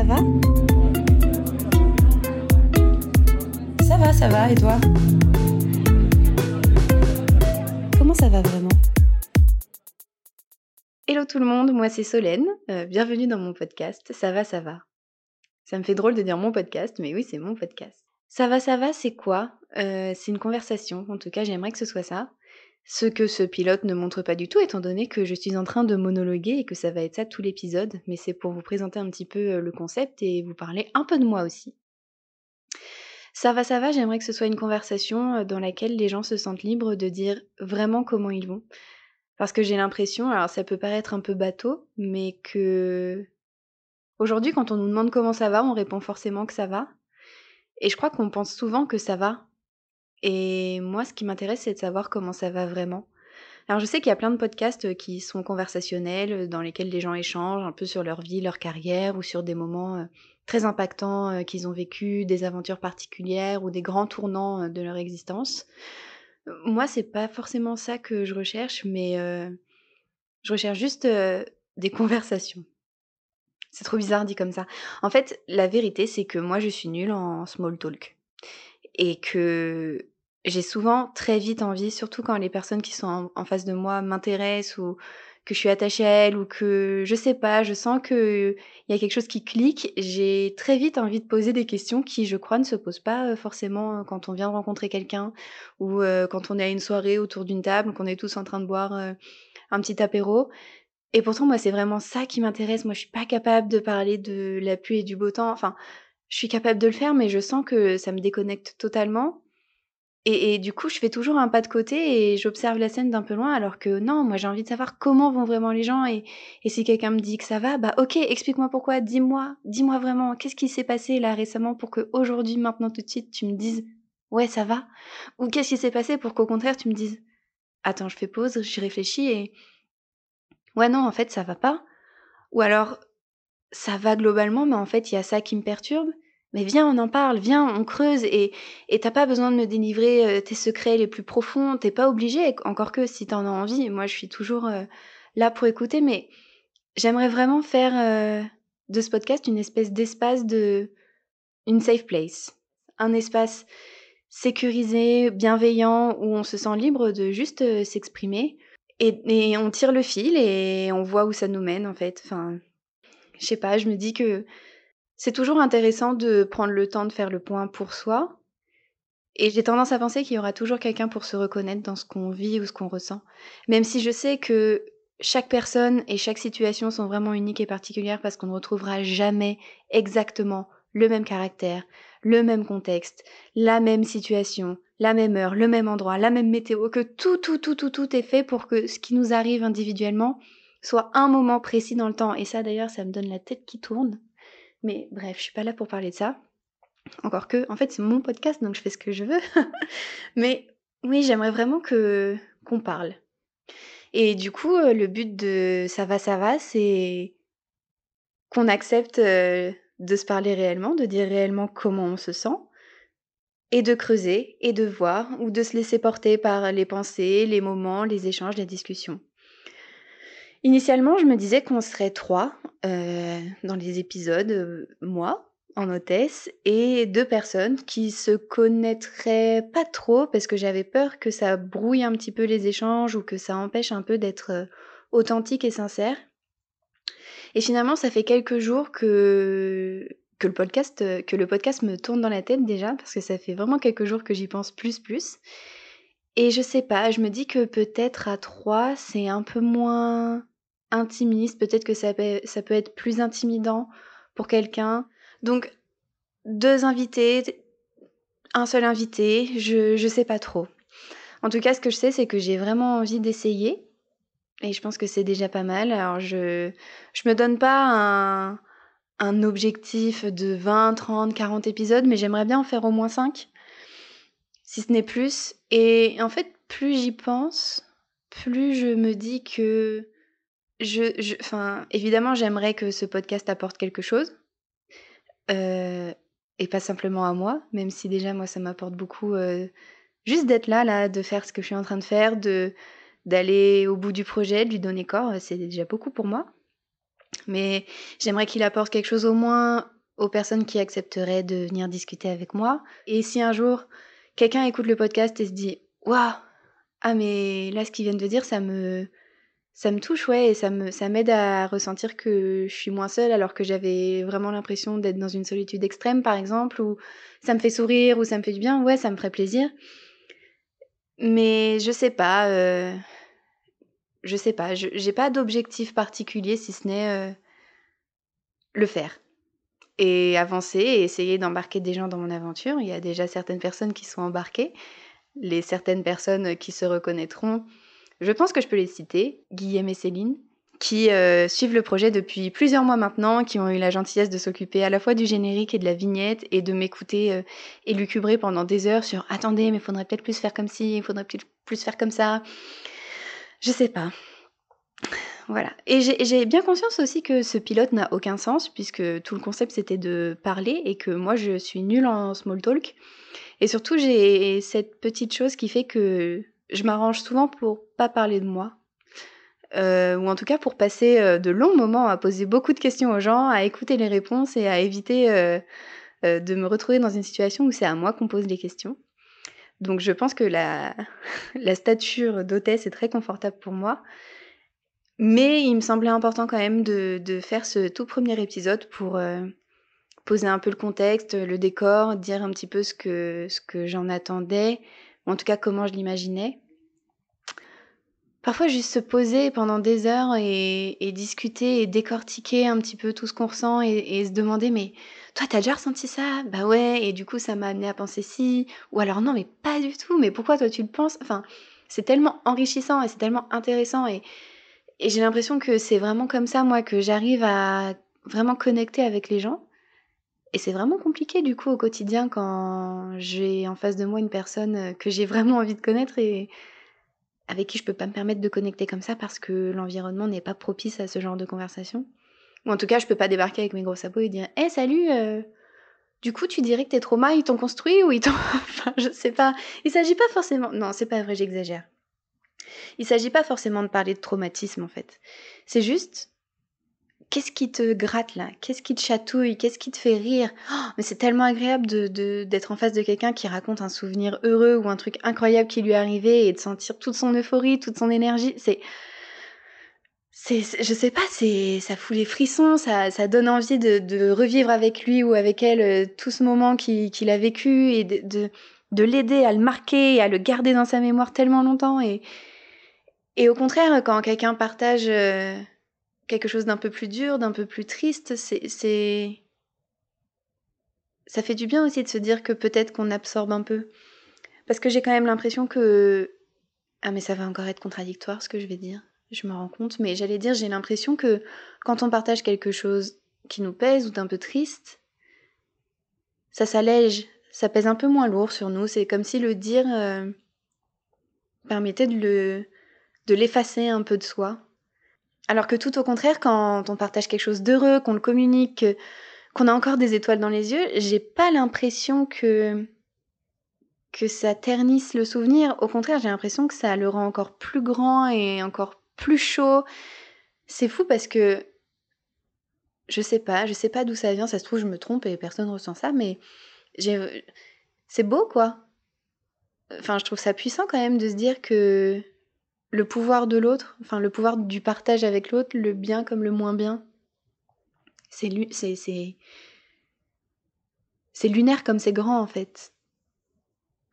ça va? Ça va, ça va, et toi? Comment ça va vraiment? Hello tout le monde, moi c'est Solène, euh, bienvenue dans mon podcast Ça va, ça va. Ça me fait drôle de dire mon podcast, mais oui, c'est mon podcast. Ça va, ça va, c'est quoi? Euh, C'est une conversation, en tout cas j'aimerais que ce soit ça. Ce que ce pilote ne montre pas du tout, étant donné que je suis en train de monologuer et que ça va être ça tout l'épisode, mais c'est pour vous présenter un petit peu euh, le concept et vous parler un peu de moi aussi. Ça va, ça va, j'aimerais que ce soit une conversation euh, dans laquelle les gens se sentent libres de dire vraiment comment ils vont. Parce que j'ai l'impression, alors ça peut paraître un peu bateau, mais que aujourd'hui quand on nous demande comment ça va, on répond forcément que ça va. Et je crois qu'on pense souvent que ça va, et moi, ce qui m'intéresse, c'est de savoir comment ça va vraiment. Alors, je sais qu'il y a plein de podcasts qui sont conversationnels, dans lesquels les gens échangent un peu sur leur vie, leur carrière, ou sur des moments très impactants qu'ils ont vécu, des aventures particulières ou des grands tournants de leur existence. Moi, c'est pas forcément ça que je recherche, mais je recherche juste des conversations. C'est trop bizarre dit comme ça. En fait, la vérité, c'est que moi, je suis nulle en small talk. Et que j'ai souvent très vite envie, surtout quand les personnes qui sont en, face de moi m'intéressent ou que je suis attachée à elles ou que je sais pas, je sens qu'il y a quelque chose qui clique, j'ai très vite envie de poser des questions qui, je crois, ne se posent pas forcément quand on vient de rencontrer quelqu'un ou quand on est à une soirée autour d'une table, qu'on est tous en train de boire un petit apéro. Et pourtant, moi, c'est vraiment ça qui m'intéresse. Moi, je suis pas capable de parler de la pluie et du beau temps. Enfin, je suis capable de le faire, mais je sens que ça me déconnecte totalement. Et, du coup, je fais toujours un pas de côté et j'observe la scène d'un peu loin, alors que non, moi j'ai envie de savoir comment vont vraiment les gens. Et, si quelqu'un me dit que ça va, bah ok, explique-moi pourquoi, dis-moi, dis-moi vraiment, qu'est-ce qui s'est passé là récemment pour que aujourd'hui, maintenant tout de suite, tu me dises ouais, ça va Ou qu'est-ce qui s'est passé pour qu'au contraire, tu me dises attends, je fais pause, j'y réfléchis et ouais, non, en fait, ça va pas. Ou alors, ça va globalement, mais en fait, il y a ça qui me perturbe mais viens, on en parle, viens, on creuse et t'as pas besoin de me délivrer euh, tes secrets les plus profonds, t'es pas obligé, encore que si t'en as envie, moi je suis toujours euh, là pour écouter, mais j'aimerais vraiment faire euh, de ce podcast une espèce d'espace de une safe place, un espace sécurisé, bienveillant où on se sent libre de juste s'exprimer. Et, et on tire le fil et on voit où ça nous mène en fait. Enfin, je sais pas, je me dis que c'est toujours intéressant de prendre le temps de faire le point pour soi. Et j'ai tendance à penser qu'il y aura toujours quelqu'un pour se reconnaître dans ce qu'on vit ou ce qu'on ressent. Même si je sais que chaque personne et chaque situation sont vraiment uniques et particulières parce qu'on ne retrouvera jamais exactement le même caractère, le même contexte, la même situation, la même heure, le même endroit, la même météo, que tout, tout, tout, tout, tout est fait pour que ce qui nous arrive individuellement soit un moment précis dans le temps. Et ça d'ailleurs, ça me donne la tête qui tourne. Mais bref, je suis pas là pour parler de ça. Encore que, en fait, c'est mon podcast, donc je fais ce que je veux. Mais oui, j'aimerais vraiment que qu'on parle. Et du coup, euh, le but de ça va, ça va, c'est qu'on accepte euh, de se parler réellement, de dire réellement comment on se sent, et de creuser, et de voir, ou de se laisser porter par les pensées, les moments, les échanges, les discussions. Initialement, je me disais qu'on serait trois euh, dans les épisodes, euh, moi en hôtesse et deux personnes qui se connaîtraient pas trop parce que j'avais peur que ça brouille un petit peu les échanges ou que ça empêche un peu d'être euh, authentique et sincère. Et finalement, ça fait quelques jours que que le podcast que le podcast me tourne dans la tête déjà parce que ça fait vraiment quelques jours que j'y pense plus plus. Et je sais pas, je me dis que peut-être à trois, c'est un peu moins intimiste, peut-être que ça peut, être plus intimidant pour quelqu'un. Donc, deux invités, un seul invité, je, je sais pas trop. En tout cas, ce que je sais, c'est que j'ai vraiment envie d'essayer. Et je pense que c'est déjà pas mal. Alors, je, je me donne pas un, un objectif de 20, 30, 40 épisodes, mais j'aimerais bien en faire au moins 5, si ce n'est plus. Et en fait, plus j'y pense, plus je me dis que je, enfin, évidemment, j'aimerais que ce podcast apporte quelque chose. Euh, et pas simplement à moi, même si déjà, moi, ça m'apporte beaucoup. Euh, juste d'être là, là, de faire ce que je suis en train de faire, de d'aller au bout du projet, de lui donner corps, c'est déjà beaucoup pour moi. mais j'aimerais qu'il apporte quelque chose au moins aux personnes qui accepteraient de venir discuter avec moi. Et si un jour quelqu'un écoute le podcast et se dit Waouh, ah mais là ce qu'ils viennent de dire, ça me, ça me touche, ouais, et ça me, ça m'aide à ressentir que je suis moins seule alors que j'avais vraiment l'impression d'être dans une solitude extrême, par exemple, ou ça me fait sourire, ou ça me fait du bien, ouais, ça me ferait plaisir. Mais je sais pas, euh, je sais pas, j'ai pas d'objectif particulier si ce n'est euh, le faire et avancer et essayer d'embarquer des gens dans mon aventure. Il y a déjà certaines personnes qui sont embarquées, les certaines personnes qui se reconnaîtront. Je pense que je peux les citer, Guillaume et Céline, qui euh, suivent le projet depuis plusieurs mois maintenant, qui ont eu la gentillesse de s'occuper à la fois du générique et de la vignette et de m'écouter euh, élucubrer pendant des heures sur attendez, mais faudrait peut-être plus faire comme ci, il faudrait peut-être plus faire comme ça. Je sais pas. Voilà. Et j'ai bien conscience aussi que ce pilote n'a aucun sens, puisque tout le concept c'était de parler et que moi je suis nulle en small talk. Et surtout, j'ai cette petite chose qui fait que je m'arrange souvent pour pas parler de moi. Euh, ou en tout cas pour passer euh, de longs moments à poser beaucoup de questions aux gens, à écouter les réponses et à éviter euh, de me retrouver dans une situation où c'est à moi qu'on pose les questions. Donc je pense que la, stature d'hôtesse est très confortable pour moi. Mais il me semblait important quand même de, faire ce tout premier épisode pour poser un peu le contexte, le décor, dire un petit peu ce que, ce que j'en attendais, ou en tout cas comment je l'imaginais. Parfois juste se poser pendant des heures et, discuter et décortiquer un petit peu tout ce qu'on ressent et, et, se demander mais toi t'as déjà ressenti ça? Bah ouais et du coup ça m'a amené à penser si ou alors non mais pas du tout. Mais pourquoi toi tu le penses? Enfin c'est tellement enrichissant et c'est tellement intéressant et, et j'ai l'impression que c'est vraiment comme ça, moi, que j'arrive à vraiment connecter avec les gens. Et c'est vraiment compliqué, du coup, au quotidien, quand j'ai en face de moi une personne que j'ai vraiment envie de connaître et avec qui je peux pas me permettre de connecter comme ça parce que l'environnement n'est pas propice à ce genre de conversation. Ou en tout cas, je peux pas débarquer avec mes gros sabots et dire Hé, hey, salut euh, Du coup, tu dirais que tes traumas, ils t'ont construit ou ils enfin, je sais pas. Il s'agit pas forcément. Non, c'est pas vrai, j'exagère. Il s'agit pas forcément de parler de traumatisme en fait. C'est juste qu'est-ce qui te gratte là? Qu'est-ce qui te chatouille? Qu'est-ce qui te fait rire? Oh, Mais c'est tellement agréable d'être en face de quelqu'un qui raconte un souvenir heureux ou un truc incroyable qui lui est arrivé et de sentir toute son euphorie, toute son énergie. C'est, c'est, je sais pas, c'est, ça fout les frissons, ça, ça donne envie de, revivre avec lui ou avec elle euh, tout ce moment qu'il, a vécu et de, de, de l'aider à le marquer à le garder dans sa mémoire tellement longtemps et et au contraire, quand quelqu'un partage euh, quelque chose d'un peu plus dur, d'un peu plus triste, c'est. Ça fait du bien aussi de se dire que peut-être qu'on absorbe un peu. Parce que j'ai quand même l'impression que. Ah, mais ça va encore être contradictoire ce que je vais dire. Je me rends compte. Mais j'allais dire, j'ai l'impression que quand on partage quelque chose qui nous pèse ou d'un peu triste, ça s'allège, ça pèse un peu moins lourd sur nous. C'est comme si le dire euh, permettait de le de l'effacer un peu de soi. Alors que tout au contraire, quand on partage quelque chose d'heureux, qu'on le communique, qu'on a encore des étoiles dans les yeux, j'ai pas l'impression que que ça ternisse le souvenir. Au contraire, j'ai l'impression que ça le rend encore plus grand et encore plus chaud. C'est fou parce que je sais pas, je sais pas d'où ça vient, ça se trouve je me trompe et personne ressent ça, mais c'est beau quoi. Enfin, je trouve ça puissant quand même de se dire que le pouvoir de l'autre, enfin le pouvoir du partage avec l'autre, le bien comme le moins bien. C'est lunaire comme c'est grand en fait.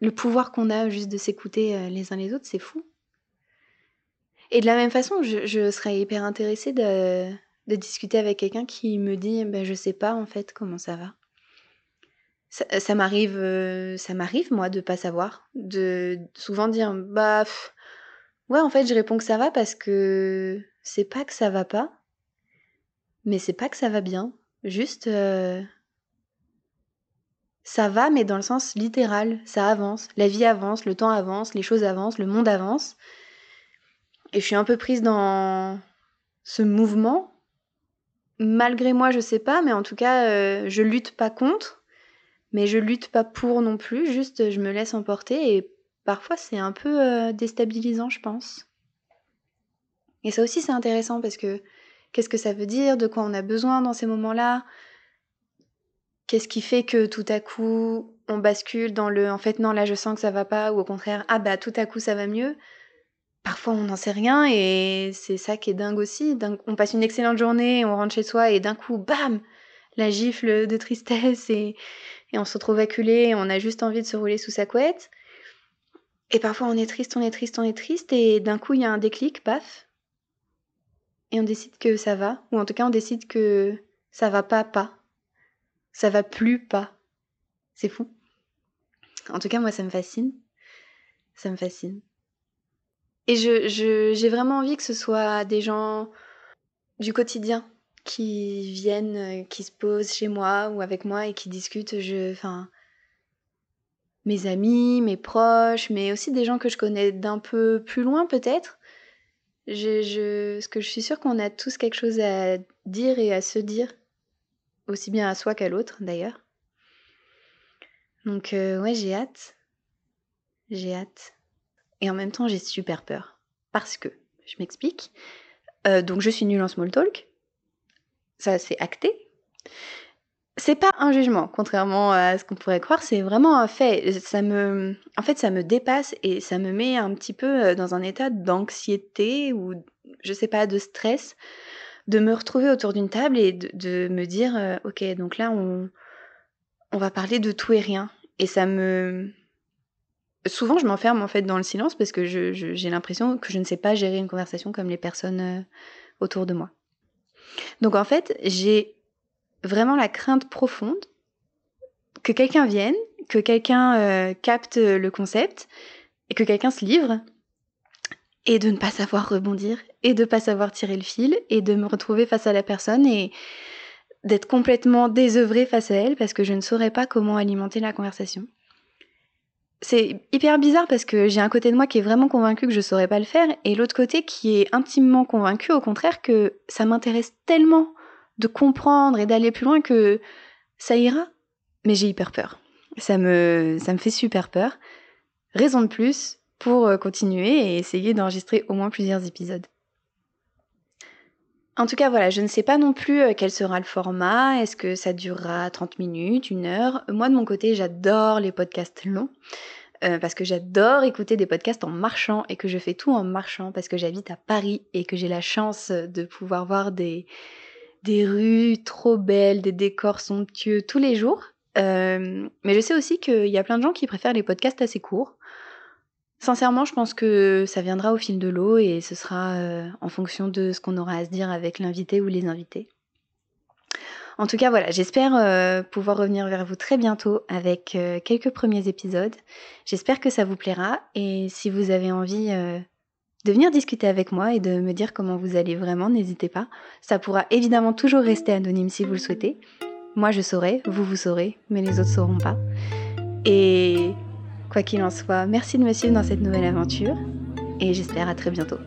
Le pouvoir qu'on a juste de s'écouter euh, les uns les autres, c'est fou. Et de la même façon, je, serais hyper intéressée de, discuter avec quelqu'un qui me dit ben, Je sais pas en fait comment ça va. Ça, m'arrive, euh, m'arrive moi de pas savoir, de souvent dire Bah, Ouais, en fait, je réponds que ça va parce que c'est pas que ça va pas, mais c'est pas que ça va bien. Juste, euh, ça va, mais dans le sens littéral. Ça avance. La vie avance, le temps avance, les choses avancent, le monde avance. Et je suis un peu prise dans ce mouvement. Malgré moi, je sais pas, mais en tout cas, euh, je lutte pas contre, mais je lutte pas pour non plus. Juste, je me laisse emporter et parfois c'est un peu déstabilisant, je pense. Et ça aussi c'est intéressant parce que Qu'est-ce que ça veut dire? De quoi on a besoin dans ces moments-là? Qu'est-ce qui fait que tout à coup on bascule dans le en fait non là je sens que ça va pas ou au contraire ah bah tout à coup ça va mieux? Parfois on n'en sait rien et c'est ça qui est dingue aussi. On passe une excellente journée, on rentre chez soi et d'un coup bam la gifle de tristesse et, et on se retrouve acculé et on a juste envie de se rouler sous sa couette. Et parfois on est triste, on est triste, on est triste et d'un coup il y a un déclic, paf. Et on décide que ça va ou en tout cas on décide que ça va pas pas ça va plus pas. C'est fou. En tout cas, moi, ça me fascine. Ça me fascine. Et je, j'ai vraiment envie que ce soit des gens du quotidien qui viennent, euh, qui se posent chez moi ou avec moi et qui discutent. Je, enfin, mes amis, mes proches, mais aussi des gens que je connais d'un peu plus loin peut-être. Je, je, parce que je suis sûre qu'on a tous quelque chose à dire et à se dire aussi bien à soi qu'à l'autre d'ailleurs. Donc euh, ouais, j'ai hâte. J'ai hâte. Et en même temps, j'ai super peur. Parce que, je m'explique. Euh, donc je suis nulle en small talk. Ça, c'est acté. C'est pas un jugement, contrairement à ce qu'on pourrait croire, c'est vraiment un fait. Ça me, en fait, ça me dépasse et ça me met un petit peu euh, dans un état d'anxiété ou, je sais pas, de stress de me retrouver autour d'une table et de, me dire euh, ok donc là on on va parler de tout et rien et ça me souvent je m'enferme en fait dans le silence parce que j'ai l'impression que je ne sais pas gérer une conversation comme les personnes euh, autour de moi donc en fait j'ai vraiment la crainte profonde que quelqu'un vienne que quelqu'un euh, capte le concept et que quelqu'un se livre et de ne pas savoir rebondir et de ne pas savoir tirer le fil et de me retrouver face à la personne et d'être complètement désœuvrée face à elle parce que je ne saurais pas comment alimenter la conversation. C'est hyper bizarre parce que j'ai un côté de moi qui est vraiment convaincu que je saurais pas le faire et l'autre côté qui est intimement convaincu au contraire que ça m'intéresse tellement de comprendre et d'aller plus loin que ça ira. Mais j'ai hyper peur. Ça me, ça me fait super peur. Raison de plus pour euh, continuer et essayer d'enregistrer au moins plusieurs épisodes. En tout cas, voilà, je ne sais pas non plus euh, quel sera le format. Est-ce que ça durera 30 minutes, une heure? Moi, de mon côté, j'adore les podcasts longs. Euh, parce que j'adore écouter des podcasts en marchant et que je fais tout en marchant parce que j'habite à Paris et que j'ai la chance de pouvoir voir des, des rues trop belles, des décors somptueux tous les jours. mais je sais aussi qu'il y a plein de gens qui préfèrent les podcasts assez courts. Sincèrement, je pense que ça viendra au fil de l'eau et ce sera euh, en fonction de ce qu'on aura à se dire avec l'invité ou les invités. En tout cas, voilà, j'espère euh, pouvoir revenir vers vous très bientôt avec euh, quelques premiers épisodes. J'espère que ça vous plaira et si vous avez envie de venir discuter avec moi et de me dire comment vous allez vraiment, n'hésitez pas. Ça pourra évidemment toujours rester anonyme si vous le souhaitez. Moi, je saurai, vous, vous saurez, mais les autres sauront pas. Et Quoi qu'il en soit, merci de me suivre dans cette nouvelle aventure et j'espère à très bientôt.